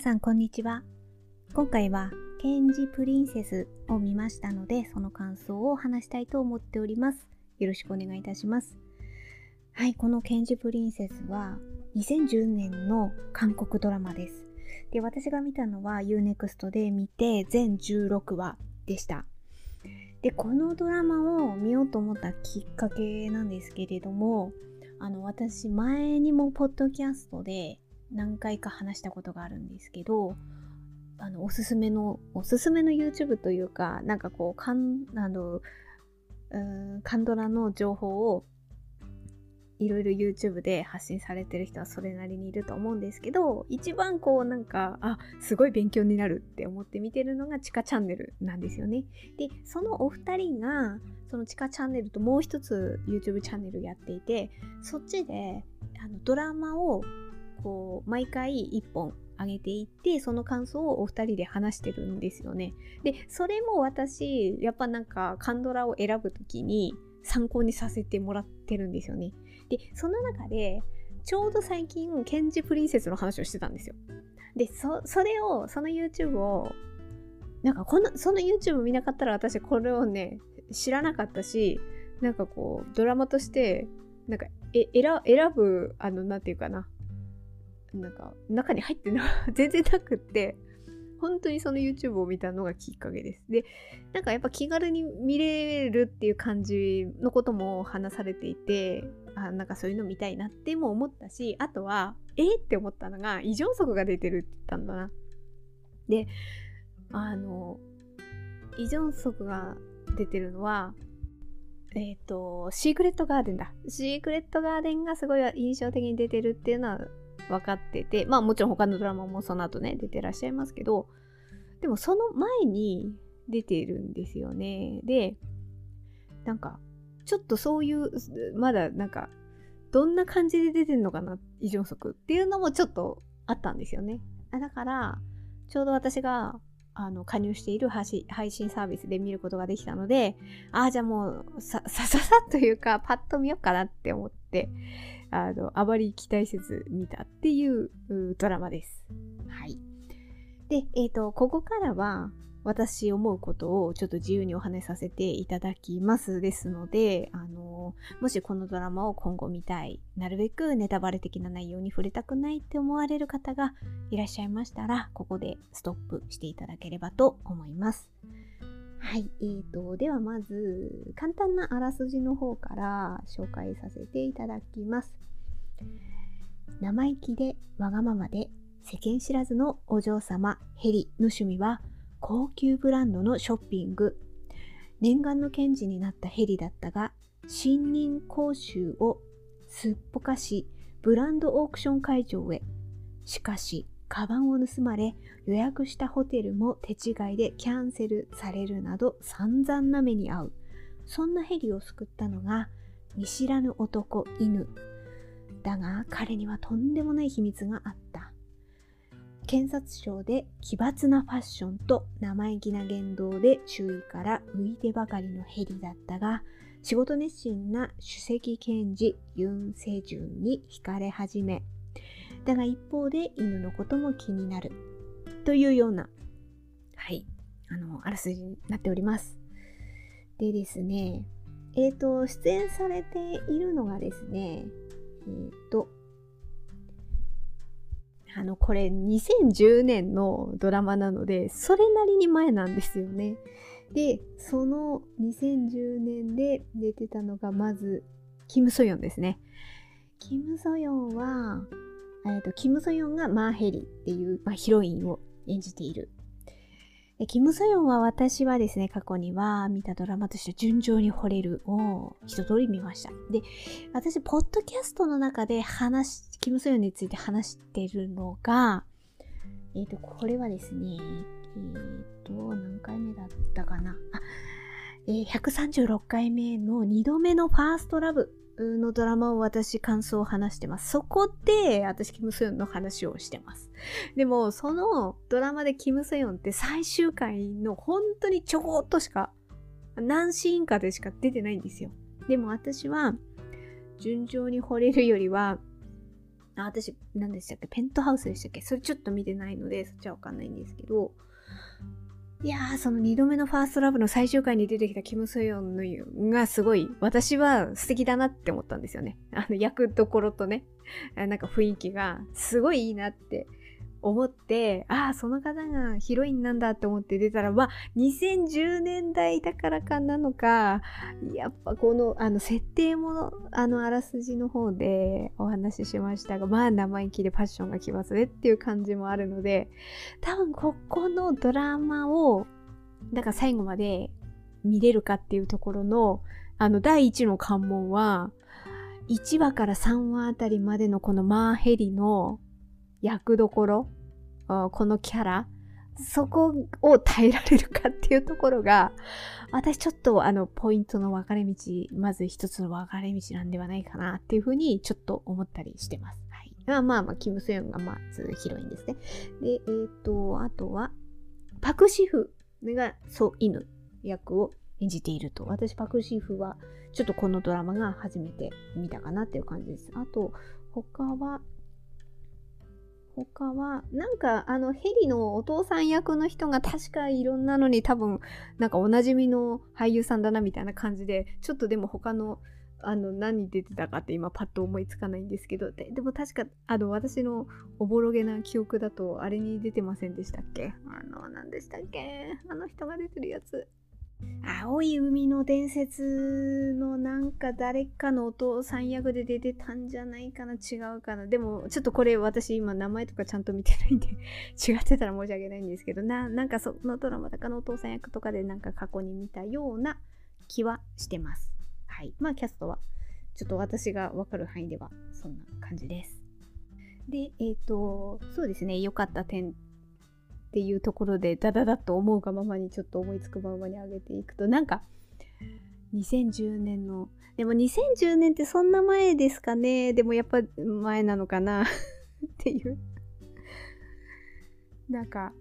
皆さんこんにちは。今回はケンジプリンセスを見ましたのでその感想を話したいと思っております。よろしくお願いいたします。はいこのケンジプリンセスは2010年の韓国ドラマです。で私が見たのは UNEXT で見て全16話でした。でこのドラマを見ようと思ったきっかけなんですけれどもあの私前にもポッドキャストで何回か話したことがあるんですけどあのおすすめのおすすめの YouTube というかなんかこうカンあのうんカンドラの情報をいろいろ YouTube で発信されてる人はそれなりにいると思うんですけど一番こうなんかあすごい勉強になるって思って見てるのがチカチャンネルなんですよね。でそのお二人がそのチカチャンネルともう一つ YouTube チャンネルやっていてそっちであのドラマをこう毎回1本上げていってその感想をお二人で話してるんですよねでそれも私やっぱなんかカンドラを選ぶ時に参考にさせてもらってるんですよねで、その中で、ちょうど最近、ケンジプリンセスの話をしてたんですよ。で、そ、それを、その YouTube を、なんかこの、その YouTube 見なかったら私これをね、知らなかったし、なんかこう、ドラマとして、なんか、え、選、選ぶ、あの、なんていうかな。なんか、中に入ってな、全然なくって、本当にその YouTube を見たのがきっかけです。で、なんかやっぱ気軽に見れるっていう感じのことも話されていて、あなんかそういうの見たいなっても思ったし、あとは、えって思ったのが、異常則が出てるって言ったんだな。で、あの、異常則が出てるのは、えっ、ー、と、シークレットガーデンだ。シークレットガーデンがすごい印象的に出てるっていうのは分かってて、まあもちろん他のドラマもその後ね、出てらっしゃいますけど、でもその前に出てるんですよね。で、なんか、ちょっとそういう、まだなんか、どんな感じで出てんのかな、異常則っていうのもちょっとあったんですよね。だから、ちょうど私があの加入している配信サービスで見ることができたので、ああ、じゃあもうさ、さささというか、パッと見ようかなって思って、あの、あまり期待せず見たっていうドラマです。はい。で、えっ、ー、と、ここからは、私思うことをちょっと自由にお話しさせていただきますですので、あの、もしこのドラマを今後見たい、なるべくネタバレ的な内容に触れたくないって思われる方がいらっしゃいましたら、ここでストップしていただければと思います。はい、えーと、ではまず、簡単なあらすじの方から紹介させていただきます。生意気でわがままで世間知らずのお嬢様ヘリの趣味は高級ブランドのショッピング。念願の検事になったヘリだったが、新任講習をすっぽかし、ブランドオークション会場へ。しかし、カバンを盗まれ、予約したホテルも手違いでキャンセルされるなど散々な目に遭う。そんなヘリを救ったのが、見知らぬ男犬。だが彼にはとんでもない秘密があった。検察庁で奇抜なファッションと生意気な言動で周囲から浮いてばかりのヘリだったが、仕事熱心な首席検事ユン・セジュンに惹かれ始め、だが一方で犬のことも気になる。というような、はい、あの、あらすじになっております。でですね、えっ、ー、と、出演されているのがですね、えっ、ー、と、あの、これ2010年のドラマなので、それなりに前なんですよね。で、その2010年で出てたのが、まず、キム・ソヨンですね。キム・ソヨンは、えーと、キム・ソヨンがマーヘリっていう、まあ、ヒロインを演じているキム・ソヨンは私はですね、過去には見たドラマとして順調に惚れるを一通り見ました。で、私、ポッドキャストの中で話キム・ソヨンについて話してるのが、えっ、ー、と、これはですね、えっ、ー、と、何回目だったかな。あ、えー、136回目の2度目のファーストラブのドラマを私感想を話してます。そこで私キム・ソヨンの話をしてます。でもそのドラマでキム・ソヨンって最終回の本当にちょこっとしか何シーンかでしか出てないんですよ。でも私は順調に惚れるよりはあ、私、何でしたっけ？ペントハウスでしたっけ？それちょっと見てないので、そっちはわかんないんですけど、いやー、その二度目のファーストラブの最終回に出てきたキム・ソヨンのがすごい、私は素敵だなって思ったんですよね。あの役どころとね、なんか雰囲気がすごいいいなって思って、ああ、その方がヒロインなんだって思って出たら、まあ、2010年代だからかなのか、やっぱこの、あの、設定も、あの、あらすじの方でお話ししましたが、まあ、生意気でパッションがきますねっていう感じもあるので、多分ここのドラマを、だから最後まで見れるかっていうところの、あの、第一の関門は、1話から3話あたりまでのこのマーヘリの役どころ、このキャラ、そこを耐えられるかっていうところが、私ちょっとあの、ポイントの分かれ道、まず一つの分かれ道なんではないかなっていうふうにちょっと思ったりしてます。はい。まあまあまあ、キム・ソヨンがまずヒロインですね。で、えっ、ー、と、あとは、パク・シフがソ・イヌ役を演じていると。私、パク・シフは、ちょっとこのドラマが初めて見たかなっていう感じです。あと、他は、他は、なんか、あの、ヘリのお父さん役の人が確かいろんなのに多分、なんかおなじみの俳優さんだなみたいな感じで、ちょっとでも他の、あの、何に出てたかって今パッと思いつかないんですけど、ででも確か、あの、私のおぼろげな記憶だと、あれに出てませんでしたっけあの、何でしたっけ？あの人が出てるやつ。青い海の伝説のなんか誰かのお父さん役で出てたんじゃないかな違うかな。でもちょっとこれ私今名前とかちゃんと見てないんで違ってたら申し訳ないんですけどな なんかそのドラマとかのお父さん役とかでなんか過去に見たような気はしてます。はい。まあキャストは。ちょっと私がわかる範囲ではそんな感じです。でえっ、ー、とそうですね。良かった点っていうところでダダダッと思うがままにちょっと思いつくままに上げていくとなんか2010年のでも2010年ってそんな前ですかね。でもやっぱ前なのかな。っていう。なんか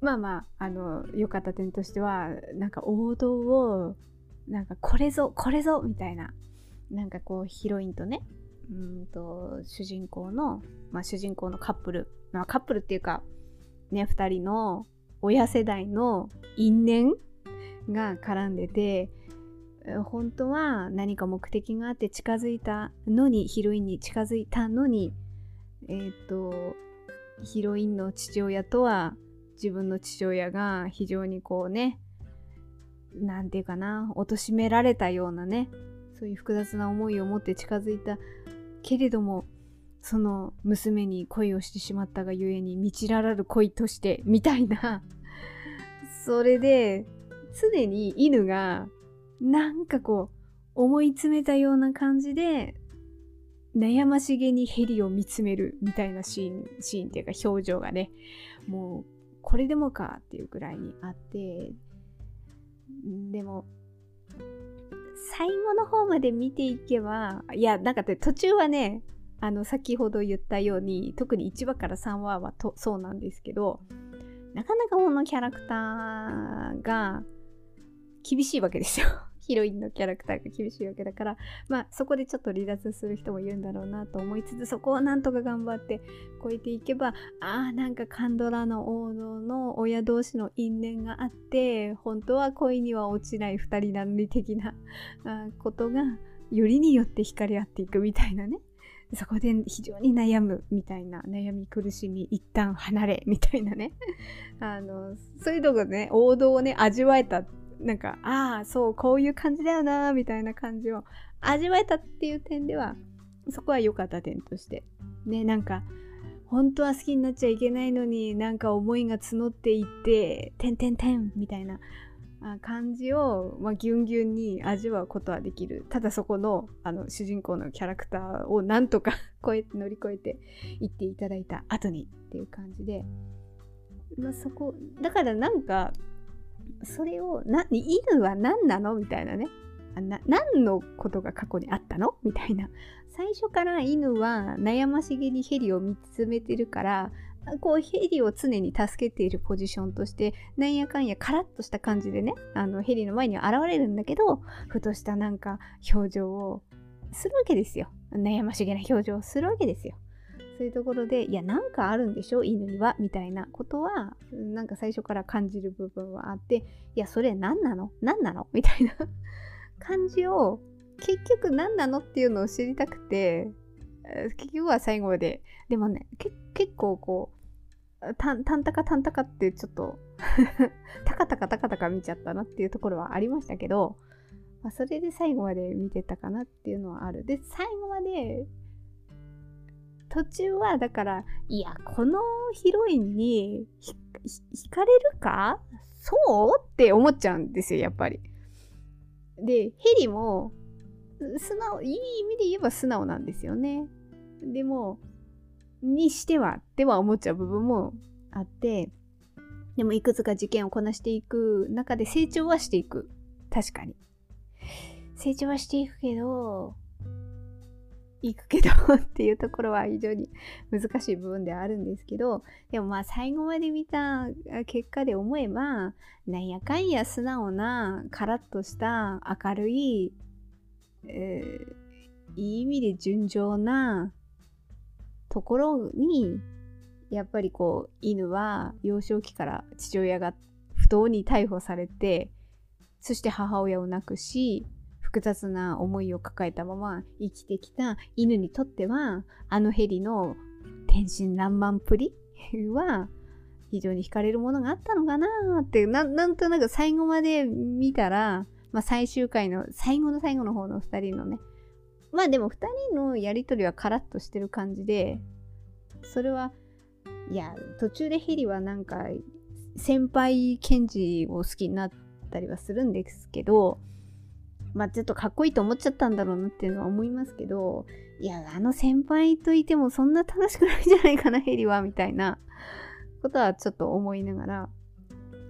まあまああの良かった点としてはなんか王道をなんかこれぞこれぞみたいな。なんかこうヒロインとねうんと主人公のまあ主人公のカップル。まあカップルっていうかね、2人の親世代の因縁が絡んでて、本当は何か目的があって近づいたのに、ヒロインに近づいたのに、えっ、ー、と、ヒロインの父親とは自分の父親が非常にこうね、なんていうかな、貶められたようなね、そういう複雑な思いを持って近づいたけれども、その娘に恋をしてしまったがゆえに満ちららる恋としてみたいな。それで常に犬がなんかこう思い詰めたような感じで悩ましげにヘリを見つめるみたいなシーンシーンっていうか表情がねもうこれでもかっていうくらいにあって。でも最後の方まで見ていけばいやなんか途中はねあの先ほど言ったように特に1話から3話はとそうなんですけどなかなかこのキャラクターが厳しいわけですよ。ヒロインのキャラクターが厳しいわけだから、まあそこでちょっと離脱する人もいるんだろうなと思いつつ、そこをなんとか頑張って超えていけば、ああ、なんかカンドラの王道の親同士の因縁があって、本当は恋には落ちない二人なのに的なことが、よりによって惹かれ合っていくみたいなね。そこで非常に悩むみたいな悩み苦しみ一旦離れみたいなね。あのそういうのがね王道をね味わえたなんかああそうこういう感じだよなみたいな感じを味わえたっていう点ではそこは良かった点として。ねなんか本当は好きになっちゃいけないのになんか思いが募っていって「てんてんてん」みたいな感じを、まあ、ギュンギュンに味わうことはできる。ただそこのあの主人公のキャラクターを なんとか 超え乗り越えていっていただいた後にっていう感じで、まあ、そこだからなんかそれをな犬は何なの？みたいなね。な何のことが過去にあったの？みたいな。最初から犬は悩ましげにヘリを見つめてるからこうヘリを常に助けているポジションとしてなんやかんやカラッとした感じでねあのヘリの前には現れるんだけどふとしたなんか表情をするわけですよ。悩ましげな表情をするわけですよ。そういうところでいやなんかあるんでしょ犬にはみたいなことはなんか最初から感じる部分はあっていやそれ何なの？何なの？みたいな感じを結局何なの？っていうのを知りたくて結局は最後まででもね結構こうたんたんたかたんたかってちょっとたかたかたかたか見ちゃったなっていうところはありましたけど、まあ、それで最後まで見てたかなっていうのはあるで最後まで途中はだからいやこのヒロインに惹かれるか？そう？って思っちゃうんですよやっぱり。でヘリも素直いい意味で言えば素直なんですよね。でもにしてはっては思っちゃう部分もあってでもいくつか事件をこなしていく中で成長はしていく。確かに。成長はしていくけど行くけど っていうところは非常に難しい部分ではあるんですけどでもまあ最後まで見た結果で思えばなんやかんや素直なカラッとした明るい、えー、いい意味で純情なところにやっぱりこう犬は幼少期から父親が不当に逮捕されてそして母親を亡くし複雑な思いを抱えたまま生きてきた犬にとってはあのヘリの天真爛漫っぷりは非常に惹かれるものがあったのかなってなんとなく最後まで見たら、まあ、最終回の最後の最後の方の2人のねまあでも2人のやり取りはカラッとしてる感じでそれはいや途中でヘリはなんか先輩ケンジを好きになったりはするんですけどまあちょっとかっこいいと思っちゃったんだろうなっていうのは思いますけどいやあの先輩といてもそんな楽しくないんじゃないかなヘリはみたいなことはちょっと思いながら。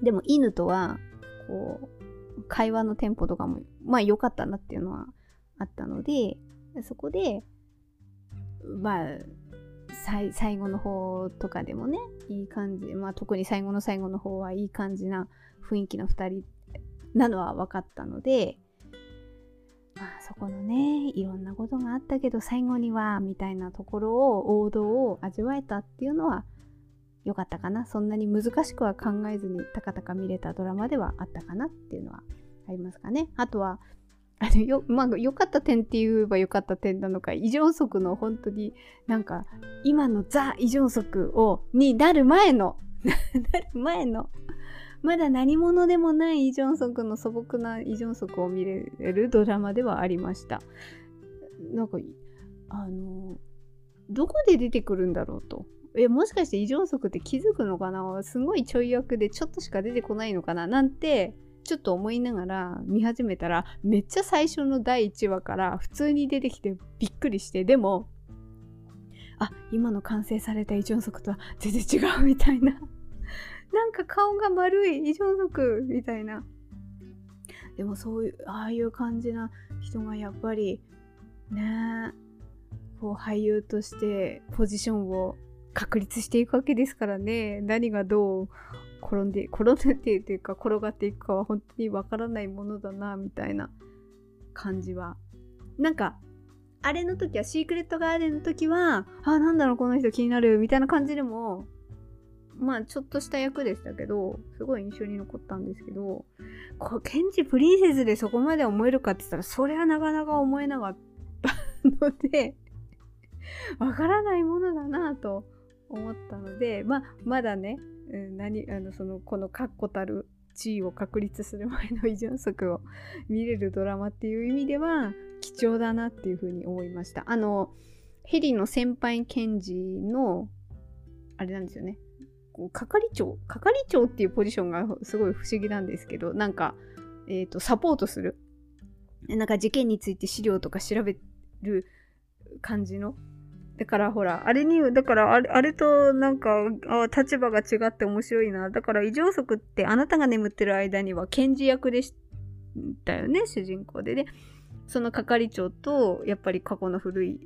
でも犬とはこう会話のテンポとかもまあ良かったなっていうのはあったのでそこでまあ最後の方とかでもねいい感じまあ特に最後の最後の方はいい感じな雰囲気の2人なのは分かったのでまあそこのねいろんなことがあったけど最後にはみたいなところを王道を味わえたっていうのは良かったかな。そんなに難しくは考えずにたかたか見れたドラマではあったかなっていうのはありますかね。あとはあのよ、まあ、良かった点って言えば良かった点なのか、異常速の本当になんか、今のザ異常速を、になる前の なる前のまだ何者でもないイ・ジョンソクの素朴なイ・ジョンソクを見れるドラマではありました。なんか、あの、どこで出てくるんだろうと。え、もしかしてイ・ジョンソクって気づくのかな？すごいちょい役でちょっとしか出てこないのかな？なんて、ちょっと思いながら見始めたら、めっちゃ最初の第1話から普通に出てきてびっくりして、でも、あ、今の完成されたイ・ジョンソクとは全然違うみたいな。なんか顔が丸い異常族みたいな。でもそういうああいう感じな人がやっぱりねこう俳優としてポジションを確立していくわけですからね。何がどう転んで 転んでっていうか転がっていくかは本当にわからないものだなみたいな感じは。なんかあれの時はシークレットガーデンの時はあなんだろうこの人気になるみたいな感じでもまあちょっとした役でしたけど、すごい印象に残ったんですけど、こう、ケンジプリンセスでそこまで思えるかって言ったら、それはなかなか思えなかったので、わからないものだなと思ったので、まあ、まだね、うん何、あの、その、この確固たる地位を確立する前のイ・ジョンソクを見れるドラマっていう意味では、貴重だなっていうふうに思いました。あの、ヘリの先輩ケンジの、あれなんですよね。係長係長っていうポジションがすごい不思議なんですけど、なんか、えっ、ー、と、サポートする。なんか事件について資料とか調べる感じの。だからほら、あれに、だからあれあれとなんかあ、立場が違って面白いな。だから異常則ってあなたが眠ってる間には検事役でしたよね、主人公で。で、その係長とやっぱり過去の古い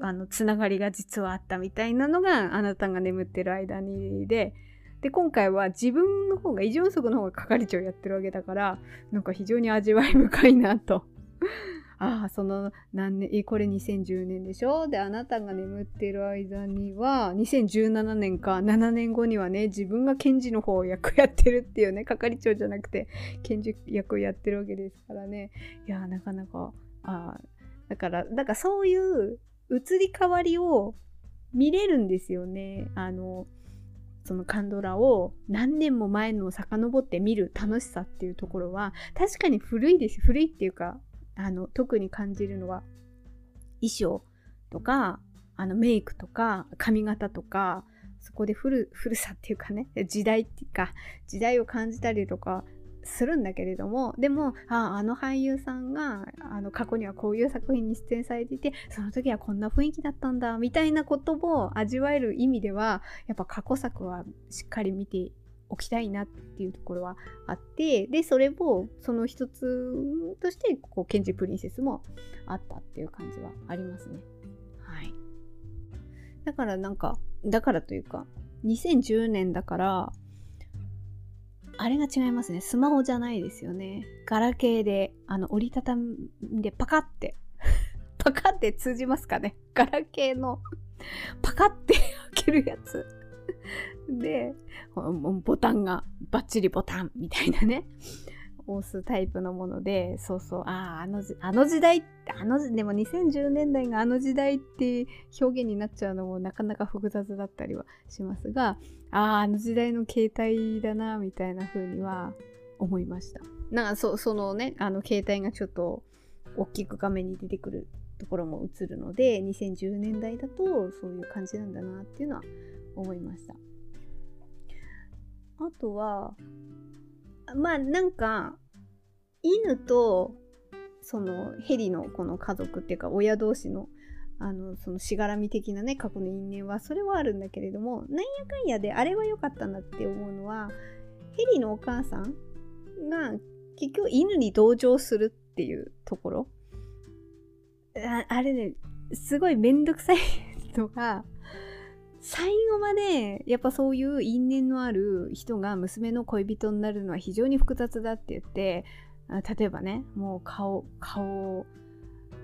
あのつながりが実はあったみたいなのがあなたが眠ってる間にでで今回は自分の方が異常速の方が係長やってるわけだからなんか非常に味わい深いなとああその何年これ2010年でしょ？であなたが眠ってる間には2017年か7年後にはね自分が検事の方を役やってるっていうね 係長じゃなくて検事役をやってるわけですからね。いやなかなかあだからだからそういう移り変わりを見れるんですよね。あのそのカンドラを何年も前のを遡って見る楽しさっていうところは確かに古いです。古いっていうかあの特に感じるのは衣装とかあのメイクとか髪型とかそこで古古さっていうかね 時代っていうか時代を感じたりとかするんだけれどもでもああの俳優さんがあの過去にはこういう作品に出演されていてその時はこんな雰囲気だったんだみたいなことを味わえる意味ではやっぱ過去作はしっかり見ておきたいなっていうところはあってでそれをその一つとしてこうケンジプリンセスもあったっていう感じはありますね。はい、だからなんかだからというか2010年だからあれが違いますね。スマホじゃないですよね。ガラケーで、あの、折りたたんでパカって、パカって通じますかね。ガラケーのパカって開けるやつ。で、ボタンがバッチリボタンみたいなね。押すタイプのもので、そうそう、ああ、あの時代って、あの、でも2010年代があの時代って表現になっちゃうのもなかなか複雑だったりはしますが、ああ、あの時代の携帯だな、みたいな風には思いました。なんかそ、そのね、あの携帯がちょっと大きく画面に出てくるところも映るので、2010年代だとそういう感じなんだなっていうのは思いました。あとは、まあなんか犬とそのヘリのこの家族っていうか親同士のあのそのしがらみ的なね過去の因縁はそれはあるんだけれどもなんやかんやであれは良かったなって思うのはヘリのお母さんが結局犬に同情するっていうところああれねすごいめんどくさいのが最後までやっぱそういう因縁のある人が娘の恋人になるのは非常に複雑だって言って例えばねもう顔顔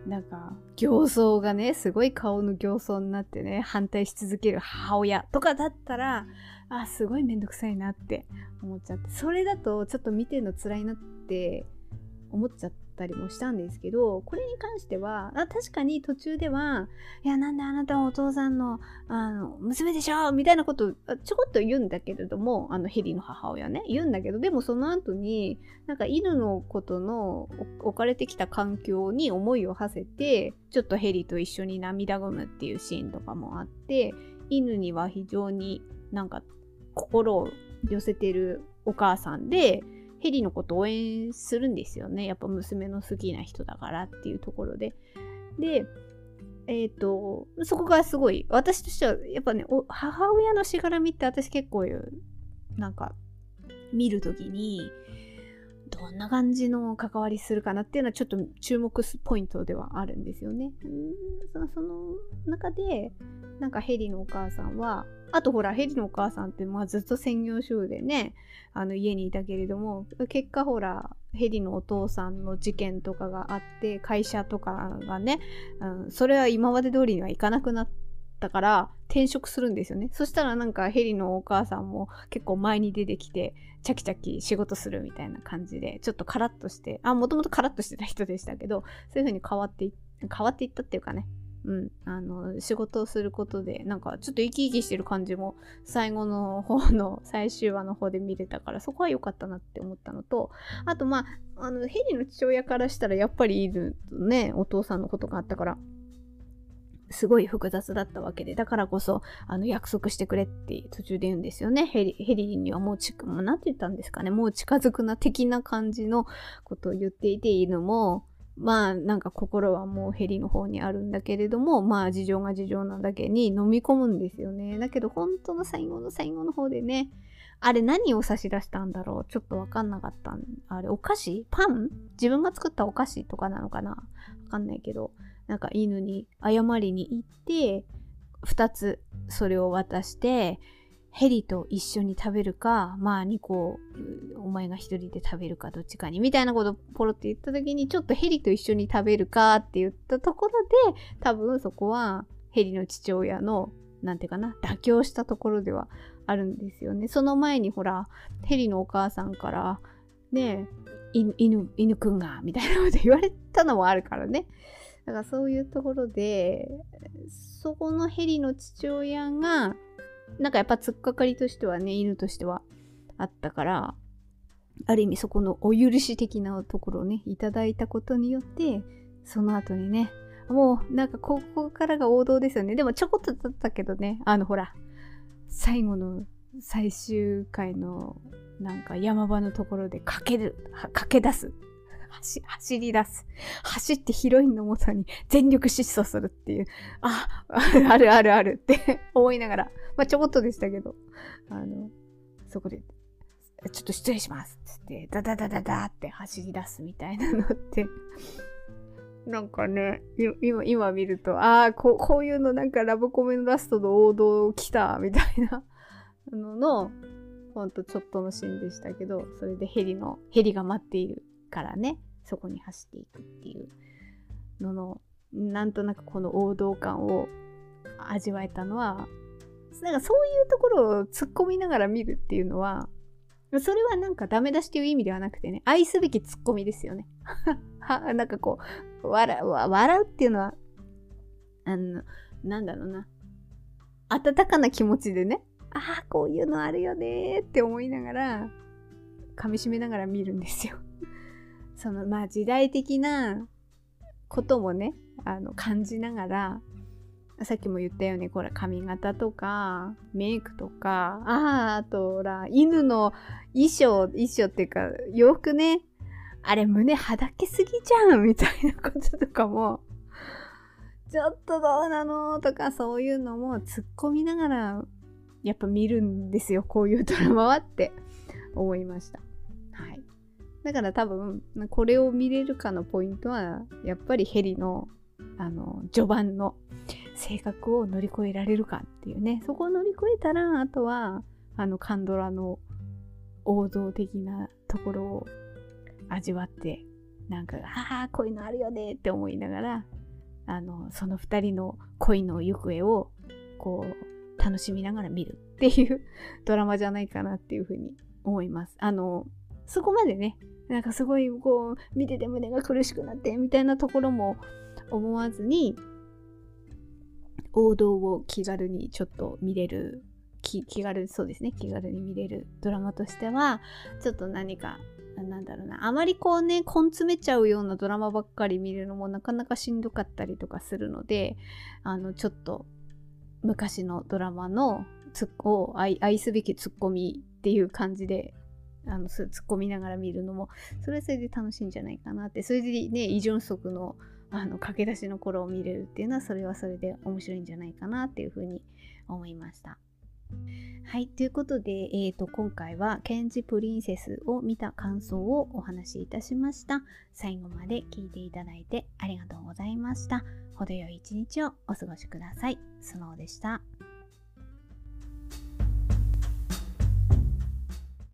なんか形相がねすごい顔の形相になってね反対し続ける母親とかだったらあすごいめんどくさいなって思っちゃってそれだとちょっと見てるの辛いなって思っちゃってたりもしたんですけどこれに関してはあ確かに途中ではいやなんであなたはお父さんのあの娘でしょみたいなことちょこっと言うんだけれどもあのヘリの母親ね言うんだけどでもその後になんか犬のことの置かれてきた環境に思いを馳せてちょっとヘリと一緒に涙ぐむっていうシーンとかもあって犬には非常になんか心を寄せてるお母さんでヘリのこと応援するんですよね。やっぱ娘の好きな人だからっていうところで。で、えっ、ー、と、そこがすごい、私としては、やっぱね、母親のしがらみって私結構、なんか、見る時に、どんな感じの関わりするかなっていうのはちょっと注目ポイントではあるんですよね。んその中で、なんかヘリのお母さんは、あとほら、ヘリのお母さんって、まあ、ずっと専業主婦でね、あの家にいたけれども、結果ほら、ヘリのお父さんの事件とかがあって、会社とかがね、うん、それは今まで通りにはいかなくなったから、転職するんですよね。そしたらなんかヘリのお母さんも結構前に出てきて、チャキチャキ仕事するみたいな感じで、ちょっとカラッとして、あ、もともとカラッとしてた人でしたけど、そういう風に変わって変わっていったっていうかね、うん、あの仕事をすることでなんかちょっと生き生きしてる感じも最後の方の最終話の方で見れたからそこは良かったなって思ったのとあとまああのヘリの父親からしたらやっぱりいるねお父さんのことがあったから。すごい複雑だったわけで、だからこそ、あの、約束してくれって途中で言うんですよね。ヘリ、ヘリにはもうち、もうなんて言ったんですかね。もう近づくな的な感じのことを言っていていいのも、まあなんか心はもうヘリの方にあるんだけれどもまあ事情が事情なだけに飲み込むんですよね。だけど本当の最後の最後の方でねあれ何を差し出したんだろう？ちょっとわかんなかったあれお菓子？パン？自分が作ったお菓子とかなのかな？わかんないけど。なんか犬に謝りに行って2つそれを渡してヘリと一緒に食べるか、まあ2個、お前が一人で食べるかどっちかに、みたいなことポロって言った時に、ちょっとヘリと一緒に食べるかって言ったところで、多分そこはヘリの父親の、なんていうかな、妥協したところではあるんですよね。その前にほら、ヘリのお母さんから、ね犬、犬くんが、みたいなこと言われたのもあるからね。だからそういうところで、そこのヘリの父親が、なんかやっぱ突っかかりとしてはね、犬としてはあったから、ある意味そこのお許し的なところをね、いただいたことによって、その後にね、もうなんかここからが王道ですよね。でもちょこっとだったけどね、あのほら、最後の最終回のなんか山場のところで駆ける、駆け出す。走走り出す。走ってヒロインの元に全力疾走するっていう。あ、あるあるあるって思いながら。まあちょこっとでしたけど。あの、そこで、ちょっと失礼しますっつって、ダダダダダって走り出すみたいなのって なんかね、今、今見ると、ああ、こう、こういうのなんかラブコメのラストの王道来た、みたいなのの、ほんとちょっとのシーンでしたけど、それでヘリの、ヘリが待っているからね、そこに走っていくっていうのの、なんとなくこの王道感を味わえたのは、なんかそういうところを突っ込みながら見るっていうのは、それはなんかダメ出しという意味ではなくてね、愛すべき突っ込みですよね。は、なんかこう、笑う、笑うっていうのは、あの、なんだろうな。温かな気持ちでね、ああ、こういうのあるよねって思いながら、噛み締めながら見るんですよ。その、まあ時代的なこともね、あの、感じながら、さっきも言ったように、これ髪型とか、メイクとか、ああ、と、ほら、犬の衣装、衣装っていうか、洋服ね、あれ胸はだけすぎじゃんみたいなこととかも、ちょっとどうなのとかそういうのも突っ込みながらやっぱ見るんですよこういうドラマはって思いました。だから多分これを見れるかのポイントはやっぱりヘリのあの序盤の性格を乗り越えられるかっていうねそこを乗り越えたらあとはあのカンドラの王道的なところを味わってなんかああこういうのあるよねって思いながらあのその2人の恋の行方をこう楽しみながら見るっていうドラマじゃないかなっていうふうに思います。あのそこまでねなんかすごいこう見てて胸が苦しくなってみたいなところも思わずに王道を気軽にちょっと見れる気軽そうですね気軽に見れるドラマとしてはちょっと何かなんだろうな、あまりこうね、根詰めちゃうようなドラマばっかり見るのもなかなかしんどかったりとかするので、あの、ちょっと昔のドラマのツッコを愛すべきツッコミっていう感じで、あの、突っ込みながら見るのも、それはそれで楽しいんじゃないかなって、それでね、イ・ジョンソクのあの駆け出しの頃を見れるっていうのは、それはそれで面白いんじゃないかなっていうふうに思いました。はい、ということで、えーと、今回はケンジプリンセスを見た感想をお話しいたしました。最後まで聞いていただいてありがとうございました。程よい一日をお過ごしください。スノーでした。